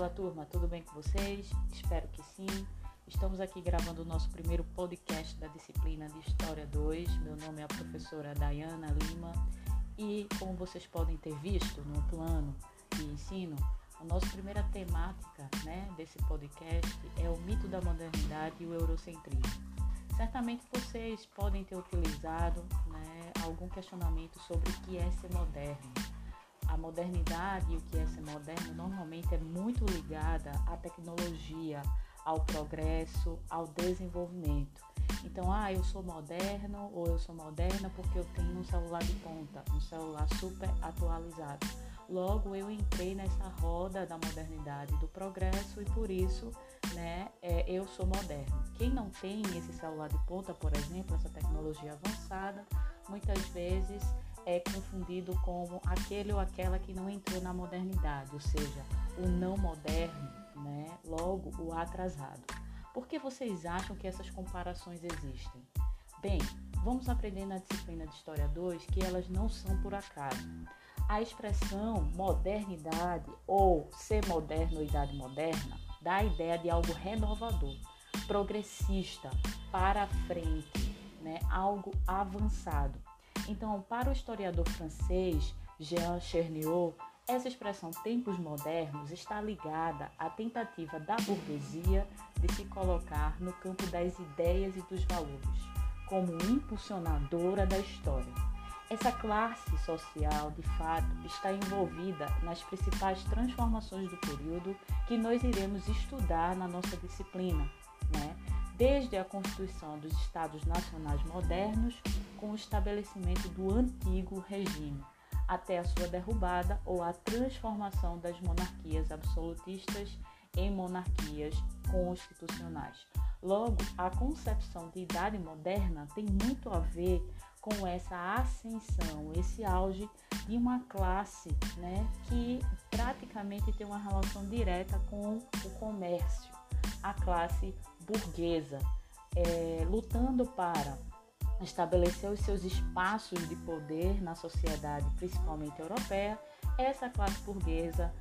Fala turma, tudo bem com vocês? Espero que sim. Estamos aqui gravando o nosso primeiro podcast da disciplina de História 2. Meu nome é a professora Dayana Lima e, como vocês podem ter visto no plano de ensino, a nossa primeira temática né, desse podcast é o mito da modernidade e o eurocentrismo. Certamente vocês podem ter utilizado né, algum questionamento sobre o que é ser moderno a modernidade e o que é ser moderno normalmente é muito ligada à tecnologia, ao progresso, ao desenvolvimento. Então, ah, eu sou moderno ou eu sou moderna porque eu tenho um celular de ponta, um celular super atualizado. Logo, eu entrei nessa roda da modernidade, do progresso e por isso, né, é, eu sou moderno. Quem não tem esse celular de ponta, por exemplo, essa tecnologia avançada, muitas vezes é confundido como aquele ou aquela que não entrou na modernidade, ou seja, o não moderno, né? logo o atrasado. Por que vocês acham que essas comparações existem? Bem, vamos aprender na disciplina de História 2 que elas não são por acaso. A expressão modernidade ou ser moderno ou idade moderna dá a ideia de algo renovador, progressista, para frente, né? algo avançado. Então, para o historiador francês Jean Cherniot, essa expressão tempos modernos está ligada à tentativa da burguesia de se colocar no campo das ideias e dos valores, como impulsionadora da história. Essa classe social, de fato, está envolvida nas principais transformações do período que nós iremos estudar na nossa disciplina, né? Desde a constituição dos Estados Nacionais modernos com o estabelecimento do antigo regime, até a sua derrubada ou a transformação das monarquias absolutistas em monarquias constitucionais. Logo, a concepção de idade moderna tem muito a ver com essa ascensão, esse auge de uma classe né, que praticamente tem uma relação direta com o comércio, a classe burguesa, é, lutando para estabelecer os seus espaços de poder na sociedade, principalmente europeia, essa classe burguesa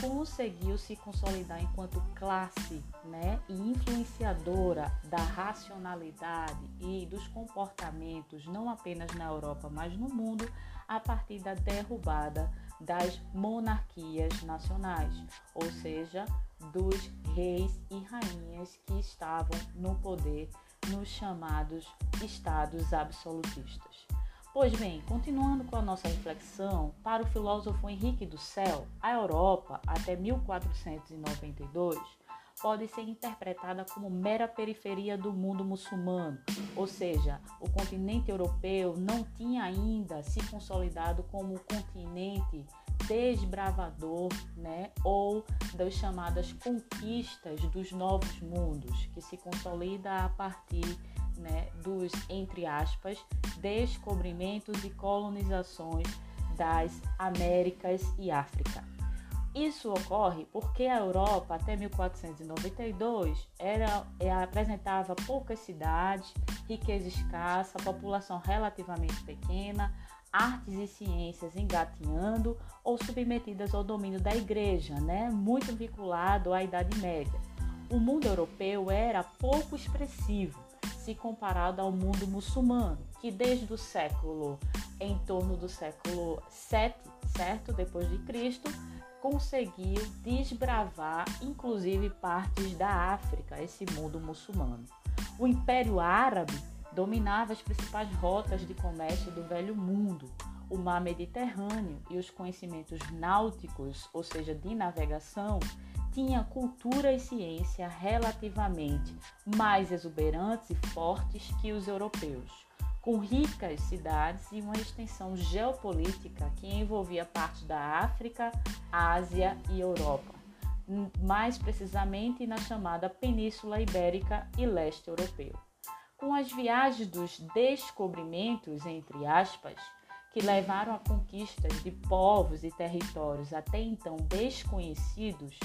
conseguiu se consolidar enquanto classe né, e influenciadora da racionalidade e dos comportamentos, não apenas na Europa, mas no mundo, a partir da derrubada das monarquias nacionais, ou seja, dos reis e rainhas que estavam no poder nos chamados estados absolutistas. Pois bem, continuando com a nossa reflexão, para o filósofo Henrique do Céu, a Europa, até 1492, pode ser interpretada como mera periferia do mundo muçulmano, ou seja, o continente europeu não tinha ainda se consolidado como continente desbravador, né, ou das chamadas conquistas dos novos mundos, que se consolida a partir né, dos, entre aspas, descobrimentos e colonizações das Américas e África. Isso ocorre porque a Europa, até 1492, era, é, apresentava poucas cidades, riqueza escassa, população relativamente pequena, artes e ciências engatinhando ou submetidas ao domínio da igreja, né? muito vinculado à Idade Média. O mundo europeu era pouco expressivo se comparado ao mundo muçulmano, que desde o século, em torno do século 7, certo, depois de Cristo, conseguiu desbravar inclusive partes da África, esse mundo muçulmano. O Império Árabe dominava as principais rotas de comércio do Velho Mundo, o mar Mediterrâneo e os conhecimentos náuticos, ou seja, de navegação, tinha cultura e ciência relativamente mais exuberantes e fortes que os europeus, com ricas cidades e uma extensão geopolítica que envolvia parte da África, Ásia e Europa, mais precisamente na chamada Península Ibérica e leste europeu. Com as viagens dos descobrimentos, entre aspas, que levaram a conquistas de povos e territórios até então desconhecidos,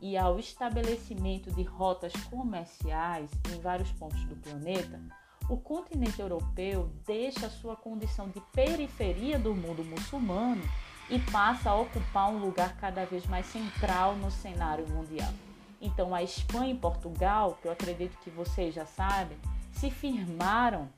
e ao estabelecimento de rotas comerciais em vários pontos do planeta, o continente europeu deixa sua condição de periferia do mundo muçulmano e passa a ocupar um lugar cada vez mais central no cenário mundial. Então, a Espanha e Portugal, que eu acredito que vocês já sabem, se firmaram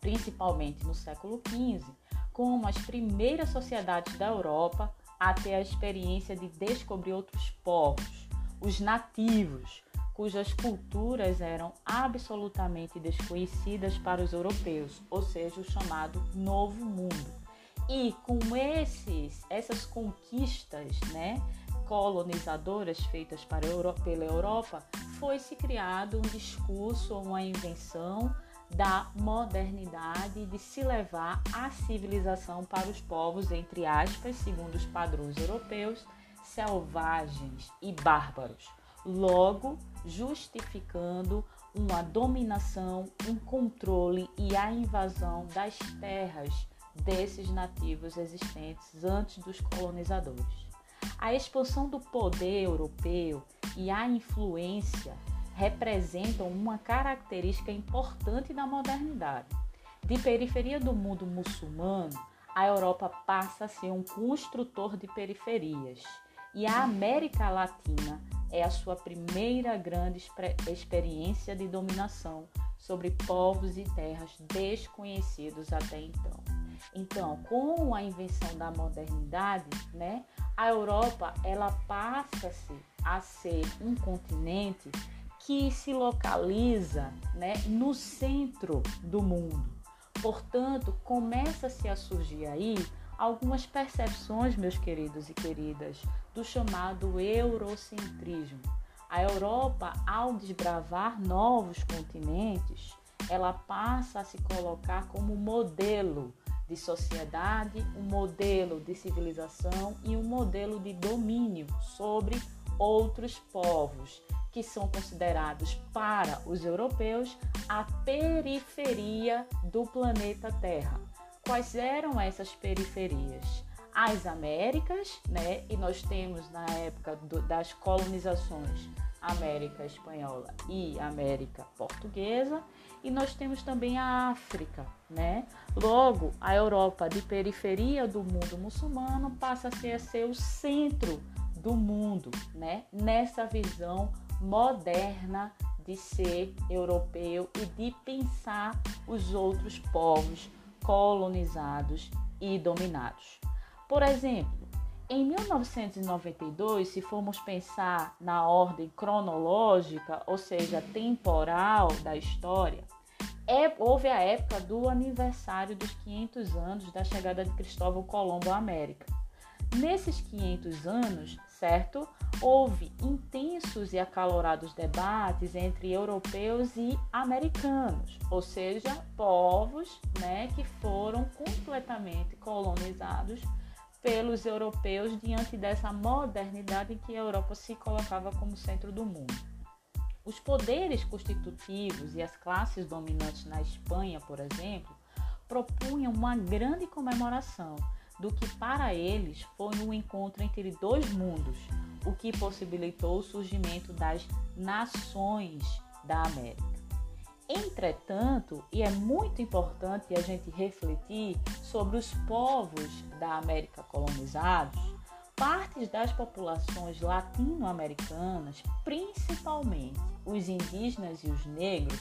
principalmente no século XV como as primeiras sociedades da Europa a ter a experiência de descobrir outros povos, os nativos, cujas culturas eram absolutamente desconhecidas para os europeus, ou seja, o chamado Novo Mundo. E com esses, essas conquistas né, colonizadoras feitas para pela Europa, foi se criado um discurso, uma invenção da modernidade de se levar a civilização para os povos, entre aspas, segundo os padrões europeus, selvagens e bárbaros, logo justificando uma dominação, um controle e a invasão das terras desses nativos existentes antes dos colonizadores. A expansão do poder europeu e a influência representam uma característica importante da modernidade. De periferia do mundo muçulmano, a Europa passa a ser um construtor de periferias e a América Latina é a sua primeira grande experiência de dominação sobre povos e terras desconhecidos até então. Então, com a invenção da modernidade, né, a Europa ela passa-se a ser um continente que se localiza né, no centro do mundo. Portanto, começa-se a surgir aí algumas percepções, meus queridos e queridas, do chamado eurocentrismo. A Europa, ao desbravar novos continentes, ela passa a se colocar como modelo de sociedade, um modelo de civilização e um modelo de domínio sobre outros povos que são considerados para os europeus a periferia do planeta Terra. Quais eram essas periferias? As Américas, né? E nós temos na época do, das colonizações América Espanhola e América Portuguesa, e nós temos também a África, né? Logo, a Europa de periferia do mundo muçulmano passa a ser, o centro do mundo, né? Nessa visão moderna de ser europeu e de pensar os outros povos colonizados e dominados. Por exemplo, em 1992, se formos pensar na ordem cronológica, ou seja, temporal da história, é, houve a época do aniversário dos 500 anos da chegada de Cristóvão Colombo à América. Nesses 500 anos, certo, houve intensos e acalorados debates entre europeus e americanos, ou seja, povos né, que foram completamente colonizados pelos europeus diante dessa modernidade em que a Europa se colocava como centro do mundo. Os poderes constitutivos e as classes dominantes na Espanha, por exemplo, propunham uma grande comemoração do que para eles foi um encontro entre dois mundos, o que possibilitou o surgimento das nações da América. Entretanto, e é muito importante a gente refletir sobre os povos da América colonizados, partes das populações latino-americanas, principalmente os indígenas e os negros,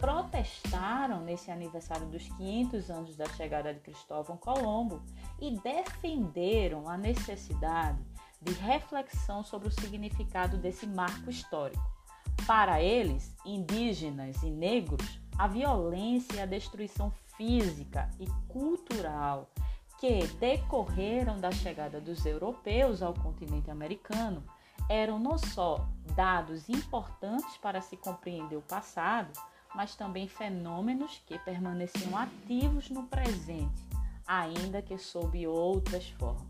protestaram nesse aniversário dos 500 anos da chegada de Cristóvão Colombo e defenderam a necessidade de reflexão sobre o significado desse marco histórico. Para eles, indígenas e negros, a violência e a destruição física e cultural que decorreram da chegada dos europeus ao continente americano eram não só dados importantes para se compreender o passado, mas também fenômenos que permaneciam ativos no presente, ainda que sob outras formas.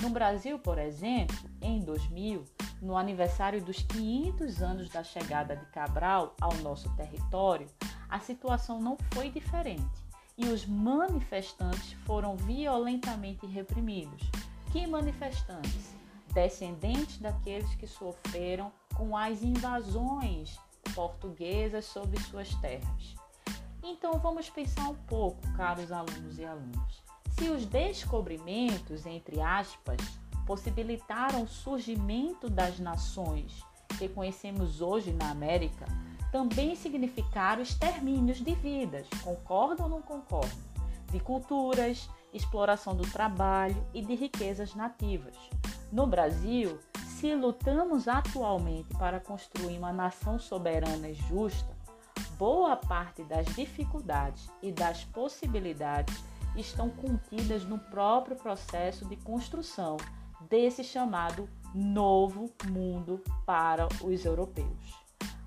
No Brasil, por exemplo, em 2000, no aniversário dos 500 anos da chegada de Cabral ao nosso território, a situação não foi diferente e os manifestantes foram violentamente reprimidos. Que manifestantes? Descendentes daqueles que sofreram com as invasões portuguesas sobre suas terras. Então vamos pensar um pouco, caros alunos e alunas. Se os descobrimentos, entre aspas, possibilitaram o surgimento das nações que conhecemos hoje na América, também significaram extermínios de vidas, concordam ou não concordam? De culturas, exploração do trabalho e de riquezas nativas. No Brasil, se lutamos atualmente para construir uma nação soberana e justa, boa parte das dificuldades e das possibilidades estão contidas no próprio processo de construção desse chamado novo mundo para os europeus.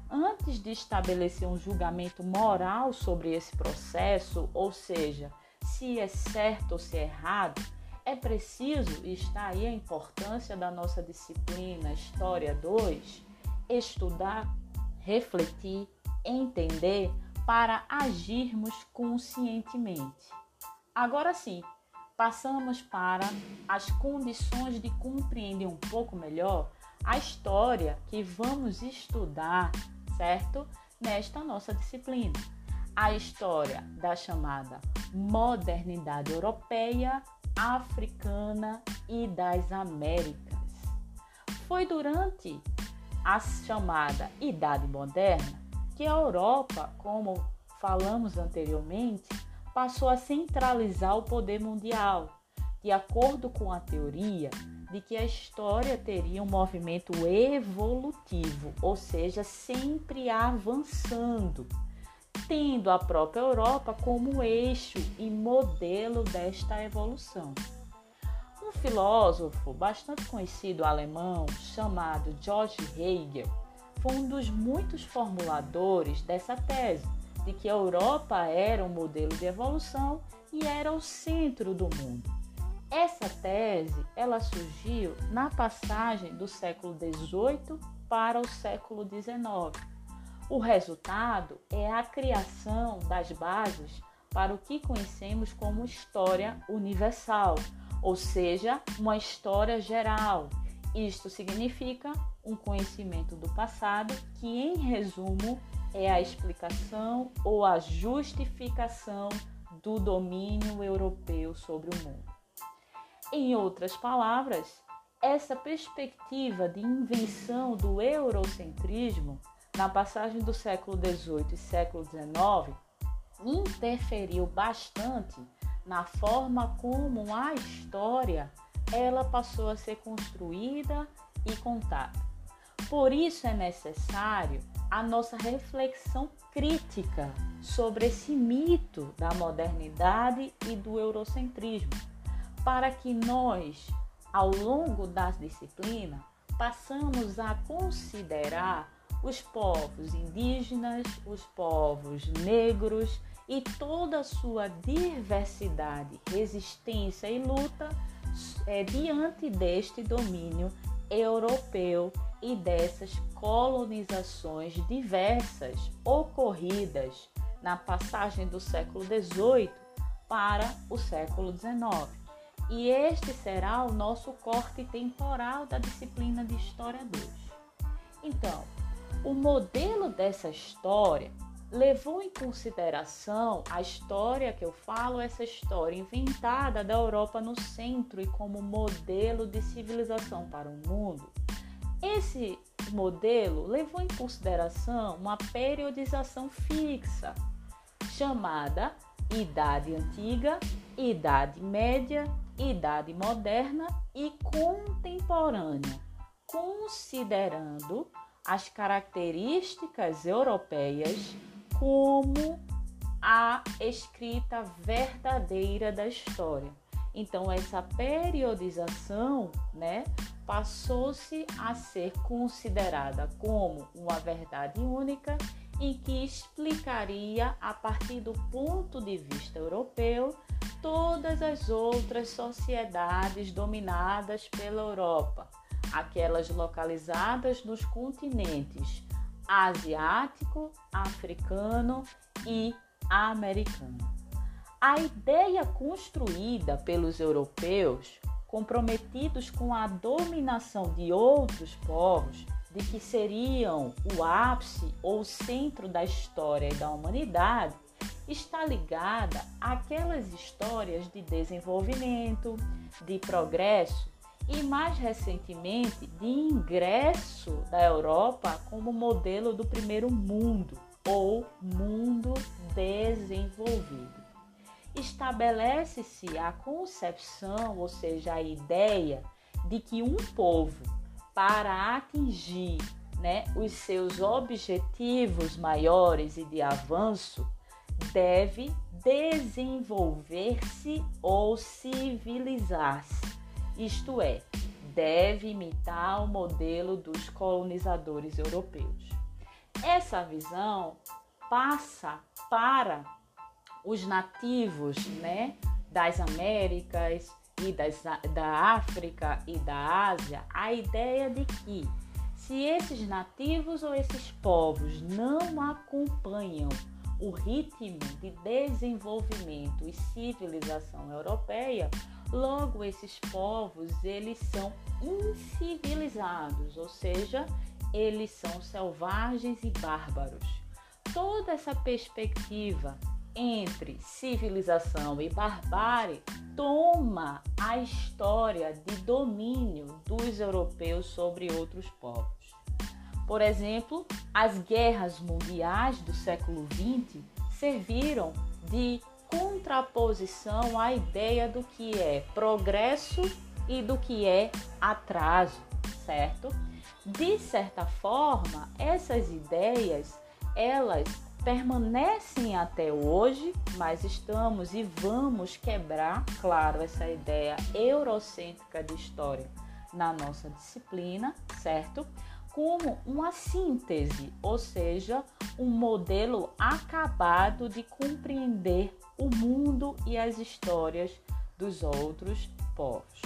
Antes de estabelecer um julgamento moral sobre esse processo, ou seja, se é certo ou se é errado, é preciso, e está aí a importância da nossa disciplina História 2, estudar, refletir, entender para agirmos conscientemente. Agora sim, passamos para as condições de compreender um pouco melhor a história que vamos estudar, certo? Nesta nossa disciplina. A história da chamada modernidade europeia, africana e das Américas. Foi durante a chamada Idade Moderna que a Europa, como falamos anteriormente, passou a centralizar o poder mundial, de acordo com a teoria de que a história teria um movimento evolutivo, ou seja, sempre avançando, tendo a própria Europa como eixo e modelo desta evolução. Um filósofo bastante conhecido alemão chamado George Hegel foi um dos muitos formuladores dessa tese de que a Europa era um modelo de evolução e era o centro do mundo. Essa tese ela surgiu na passagem do século XVIII para o século XIX. O resultado é a criação das bases para o que conhecemos como história universal, ou seja, uma história geral. Isto significa um conhecimento do passado que, em resumo, é a explicação ou a justificação do domínio europeu sobre o mundo. Em outras palavras, essa perspectiva de invenção do eurocentrismo na passagem do século XVIII e século XIX interferiu bastante na forma como a história ela passou a ser construída e contada. Por isso é necessário a nossa reflexão crítica sobre esse mito da modernidade e do eurocentrismo, para que nós, ao longo das disciplinas, passamos a considerar os povos indígenas, os povos negros e toda a sua diversidade, resistência e luta é, diante deste domínio europeu e dessas colonizações diversas ocorridas na passagem do século XVIII para o século XIX. E este será o nosso corte temporal da disciplina de História 2. Então, o modelo dessa história levou em consideração a história que eu falo, essa história inventada da Europa no centro e como modelo de civilização para o mundo. Esse modelo levou em consideração uma periodização fixa, chamada Idade Antiga, Idade Média, Idade Moderna e Contemporânea, considerando as características europeias como a escrita verdadeira da história. Então essa periodização, né, passou-se a ser considerada como uma verdade única e que explicaria, a partir do ponto de vista europeu, todas as outras sociedades dominadas pela Europa, aquelas localizadas nos continentes asiático, africano e americano. A ideia construída pelos europeus comprometidos com a dominação de outros povos, de que seriam o ápice ou centro da história e da humanidade, está ligada àquelas histórias de desenvolvimento, de progresso e, mais recentemente, de ingresso da Europa como modelo do primeiro mundo ou mundo desenvolvido. Estabelece-se a concepção, ou seja, a ideia de que um povo, para atingir né, os seus objetivos maiores e de avanço, deve desenvolver-se ou civilizar-se, isto é, deve imitar o modelo dos colonizadores europeus. Essa visão passa para os nativos né, das Américas e das, da África e da Ásia a ideia de que se esses nativos ou esses povos não acompanham o ritmo de desenvolvimento e civilização europeia, logo esses povos eles são incivilizados, ou seja, eles são selvagens e bárbaros. Toda essa perspectiva entre civilização e barbárie toma a história de domínio dos europeus sobre outros povos. Por exemplo, as guerras mundiais do século XX serviram de contraposição à ideia do que é progresso e do que é atraso, certo? De certa forma, essas ideias elas permanecem até hoje, mas estamos e vamos quebrar, claro, essa ideia eurocêntrica de história na nossa disciplina, certo? como uma síntese, ou seja, um modelo acabado de compreender o mundo e as histórias dos outros povos.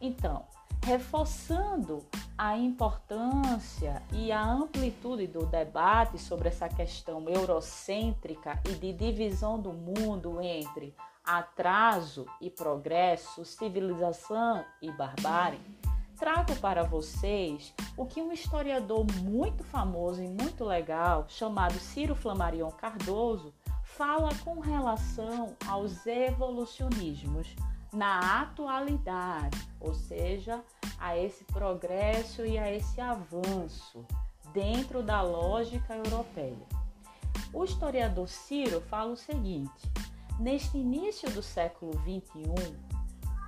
Então, reforçando a importância e a amplitude do debate sobre essa questão eurocêntrica e de divisão do mundo entre atraso e progresso, civilização e barbárie, trago para vocês o que um historiador muito famoso e muito legal, chamado Ciro Flamarion Cardoso, fala com relação aos evolucionismos na atualidade, ou seja, a esse progresso e a esse avanço dentro da lógica europeia. O historiador Ciro fala o seguinte: neste início do século XXI,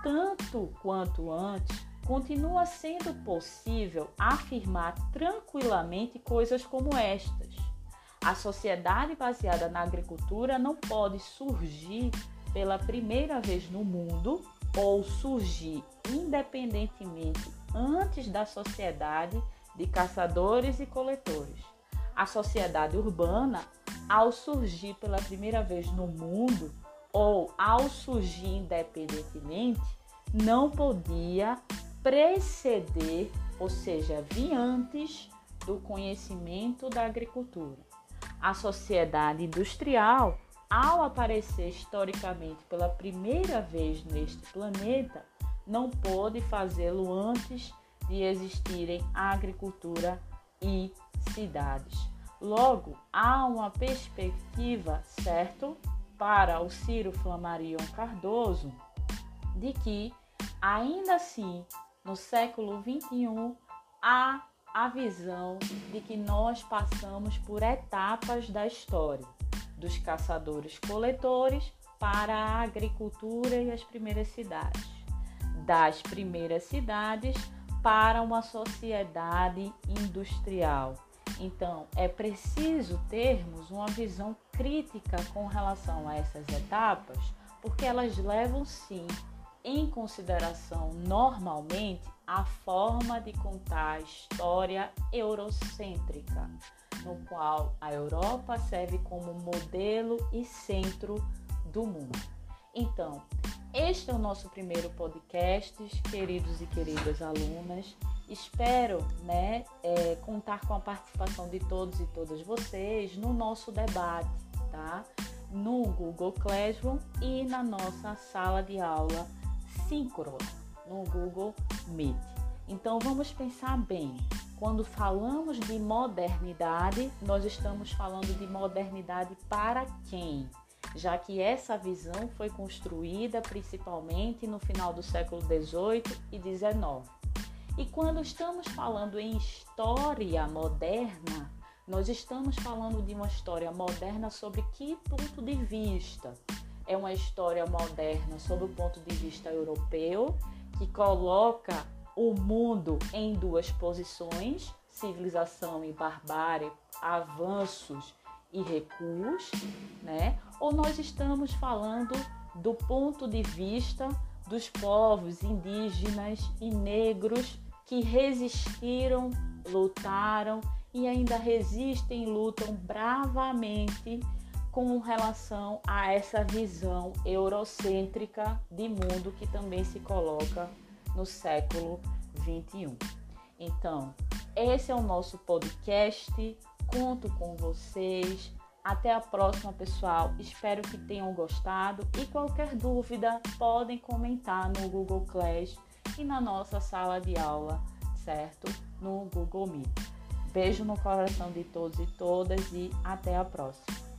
tanto quanto antes, continua sendo possível afirmar tranquilamente coisas como estas. A sociedade baseada na agricultura não pode surgir pela primeira vez no mundo ou surgir independentemente antes da sociedade de caçadores e coletores. A sociedade urbana, ao surgir pela primeira vez no mundo ou ao surgir independentemente, não podia preceder, ou seja, vir antes do conhecimento da agricultura. A sociedade industrial, ao aparecer historicamente pela primeira vez neste planeta, não pôde fazê-lo antes de existirem agricultura e cidades. Logo, há uma perspectiva, certo, para o Ciro Flamarion Cardoso, de que, ainda assim, no século 21 há a visão de que nós passamos por etapas da história, dos caçadores-coletores para a agricultura e as primeiras cidades, das primeiras cidades para uma sociedade industrial. Então, é preciso termos uma visão crítica com relação a essas etapas, porque elas levam sim em consideração normalmente a forma de contar a história eurocêntrica, no qual a Europa serve como modelo e centro do mundo. Então, este é o nosso primeiro podcast, queridos e queridas alunas. Espero né, é, contar com a participação de todos e todas vocês no nosso debate, tá? No Google Classroom e na nossa sala de aula síncrona no Google Meet. Então vamos pensar bem. Quando falamos de modernidade, nós estamos falando de modernidade para quem? já que essa visão foi construída principalmente no final do século XVIII e XIX. E quando estamos falando em história moderna, nós estamos falando de uma história moderna sobre que ponto de vista? É uma história moderna sob o ponto de vista europeu, que coloca o mundo em duas posições, civilização e barbárie, avanços e recuos, né? Ou nós estamos falando do ponto de vista dos povos indígenas e negros que resistiram, lutaram e ainda resistem e lutam bravamente com relação a essa visão eurocêntrica de mundo que também se coloca no século 21. Então, esse é o nosso podcast. Conto com vocês. Até a próxima, pessoal. Espero que tenham gostado e qualquer dúvida podem comentar no Google Class e na nossa sala de aula, certo? No Google Meet. Beijo no coração de todos e todas e até a próxima.